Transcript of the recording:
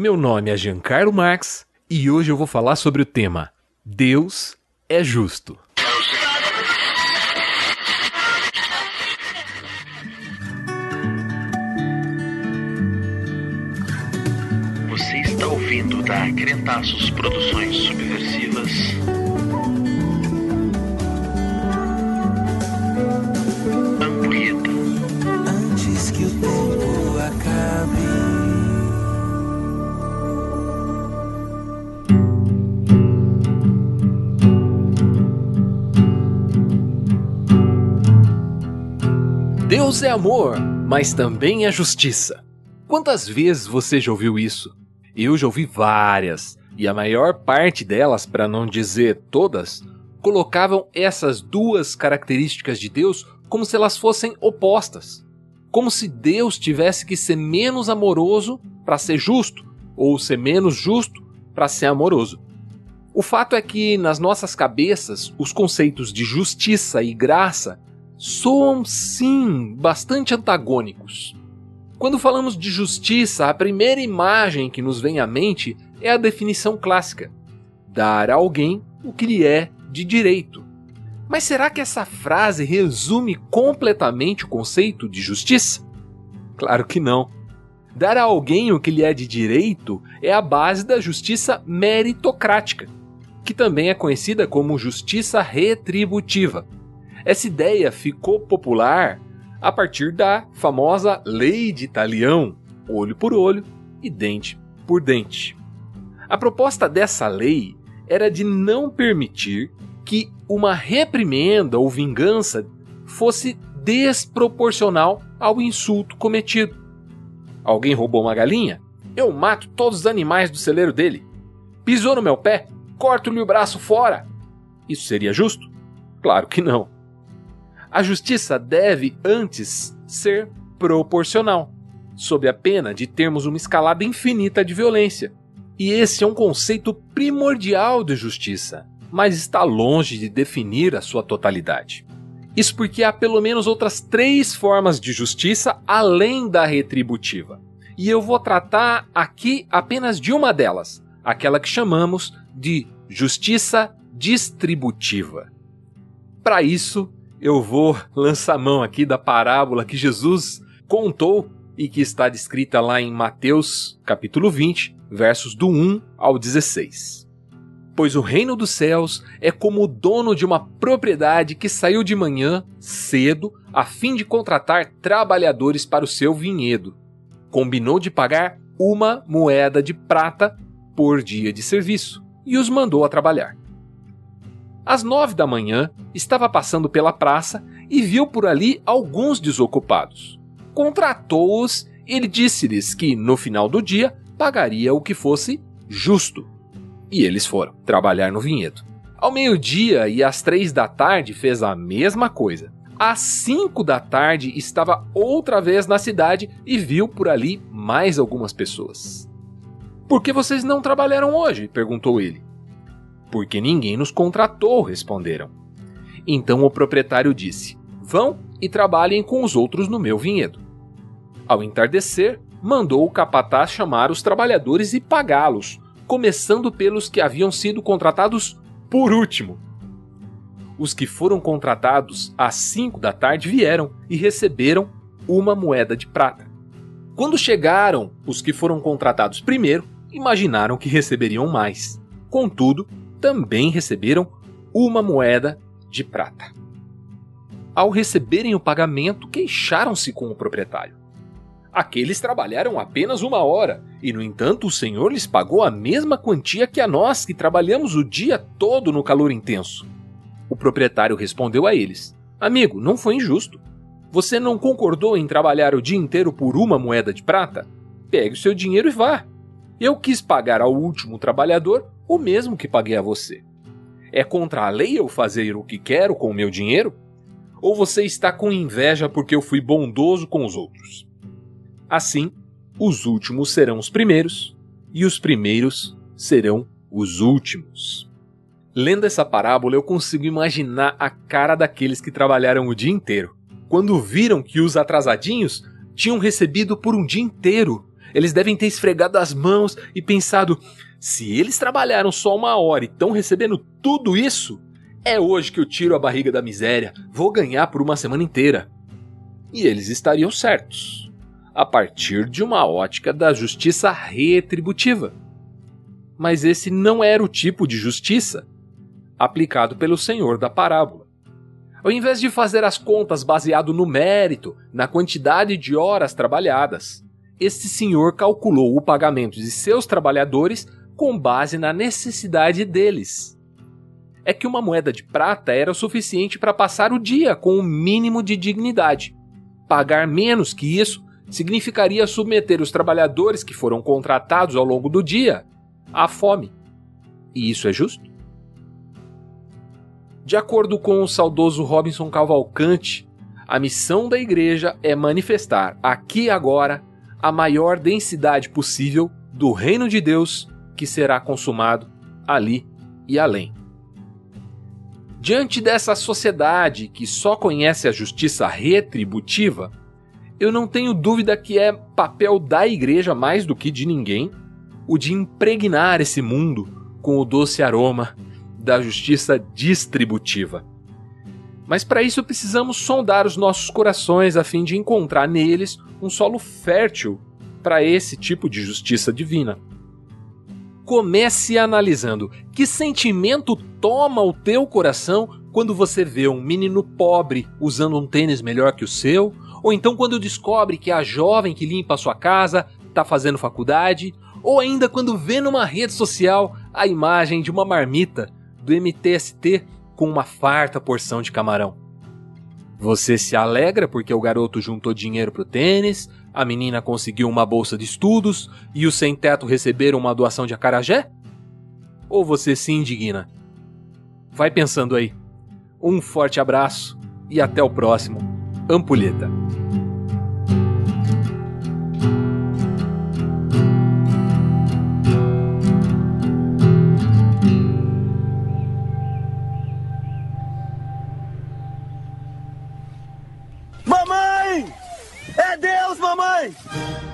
Meu nome é Giancarlo Marx e hoje eu vou falar sobre o tema Deus é justo. Você está ouvindo da Crentaços Produções Subversivas. Antes que o tempo acabe. Deus é amor, mas também é justiça. Quantas vezes você já ouviu isso? Eu já ouvi várias, e a maior parte delas, para não dizer todas, colocavam essas duas características de Deus como se elas fossem opostas. Como se Deus tivesse que ser menos amoroso para ser justo, ou ser menos justo para ser amoroso. O fato é que nas nossas cabeças os conceitos de justiça e graça soam sim bastante antagônicos. Quando falamos de justiça, a primeira imagem que nos vem à mente é a definição clássica: dar a alguém o que lhe é de direito. Mas será que essa frase resume completamente o conceito de justiça? Claro que não. Dar a alguém o que lhe é de direito é a base da justiça meritocrática, que também é conhecida como justiça retributiva. Essa ideia ficou popular a partir da famosa Lei de Talião, olho por olho e dente por dente. A proposta dessa lei era de não permitir que uma reprimenda ou vingança fosse desproporcional ao insulto cometido. Alguém roubou uma galinha? Eu mato todos os animais do celeiro dele. Pisou no meu pé? Corto-lhe o braço fora. Isso seria justo? Claro que não. A justiça deve antes ser proporcional, sob a pena de termos uma escalada infinita de violência. E esse é um conceito primordial de justiça, mas está longe de definir a sua totalidade. Isso porque há pelo menos outras três formas de justiça além da retributiva. E eu vou tratar aqui apenas de uma delas, aquela que chamamos de justiça distributiva. Para isso, eu vou lançar mão aqui da parábola que Jesus contou e que está descrita lá em Mateus, capítulo 20, versos do 1 ao 16. Pois o reino dos céus é como o dono de uma propriedade que saiu de manhã cedo a fim de contratar trabalhadores para o seu vinhedo. Combinou de pagar uma moeda de prata por dia de serviço e os mandou a trabalhar. Às nove da manhã, estava passando pela praça e viu por ali alguns desocupados. Contratou-os e ele disse-lhes que, no final do dia, pagaria o que fosse justo. E eles foram trabalhar no vinhedo. Ao meio-dia e às três da tarde fez a mesma coisa. Às cinco da tarde estava outra vez na cidade e viu por ali mais algumas pessoas. Por que vocês não trabalharam hoje? perguntou ele. Porque ninguém nos contratou, responderam. Então o proprietário disse: Vão e trabalhem com os outros no meu vinhedo. Ao entardecer, mandou o capataz chamar os trabalhadores e pagá-los, começando pelos que haviam sido contratados por último. Os que foram contratados às cinco da tarde vieram e receberam uma moeda de prata. Quando chegaram os que foram contratados primeiro, imaginaram que receberiam mais. Contudo, também receberam uma moeda de prata. Ao receberem o pagamento, queixaram-se com o proprietário. Aqueles trabalharam apenas uma hora, e no entanto o senhor lhes pagou a mesma quantia que a nós que trabalhamos o dia todo no calor intenso. O proprietário respondeu a eles: Amigo, não foi injusto. Você não concordou em trabalhar o dia inteiro por uma moeda de prata? Pegue o seu dinheiro e vá. Eu quis pagar ao último trabalhador o mesmo que paguei a você. É contra a lei eu fazer o que quero com o meu dinheiro? Ou você está com inveja porque eu fui bondoso com os outros? Assim, os últimos serão os primeiros, e os primeiros serão os últimos. Lendo essa parábola, eu consigo imaginar a cara daqueles que trabalharam o dia inteiro, quando viram que os atrasadinhos tinham recebido por um dia inteiro Eles devem ter esfregado as mãos e pensado: se eles trabalharam só uma hora e estão recebendo tudo isso, é hoje que eu tiro a barriga da miséria, vou ganhar por uma semana inteira. E eles estariam certos, a partir de uma ótica da justiça retributiva. Mas esse não era o tipo de justiça aplicado pelo Senhor da parábola. Ao invés de fazer as contas baseado no mérito, na quantidade de horas trabalhadas, este senhor calculou o pagamento de seus trabalhadores com base na necessidade deles. É que uma moeda de prata era o suficiente para passar o dia com o um mínimo de dignidade. Pagar menos que isso significaria submeter os trabalhadores que foram contratados ao longo do dia à fome. E isso é justo? De acordo com o saudoso Robinson Cavalcante, a missão da igreja é manifestar aqui e agora a maior densidade possível do reino de Deus que será consumado ali e além. Diante dessa sociedade que só conhece a justiça retributiva, eu não tenho dúvida que é papel da igreja mais do que de ninguém o de impregnar esse mundo com o doce aroma da justiça distributiva. Mas para isso precisamos sondar os nossos corações a fim de encontrar neles um solo fértil para esse tipo de justiça divina. Comece analisando. Que sentimento toma o teu coração quando você vê um menino pobre usando um tênis melhor que o seu, ou então quando descobre que a jovem que limpa a sua casa está fazendo faculdade, ou ainda quando vê numa rede social a imagem de uma marmita do MTST com uma farta porção de camarão. Você se alegra porque o garoto juntou dinheiro pro tênis, a menina conseguiu uma bolsa de estudos e os sem-teto receberam uma doação de acarajé? Ou você se indigna? Vai pensando aí. Um forte abraço e até o próximo. Ampulheta. Mamãe! É Deus, mamãe!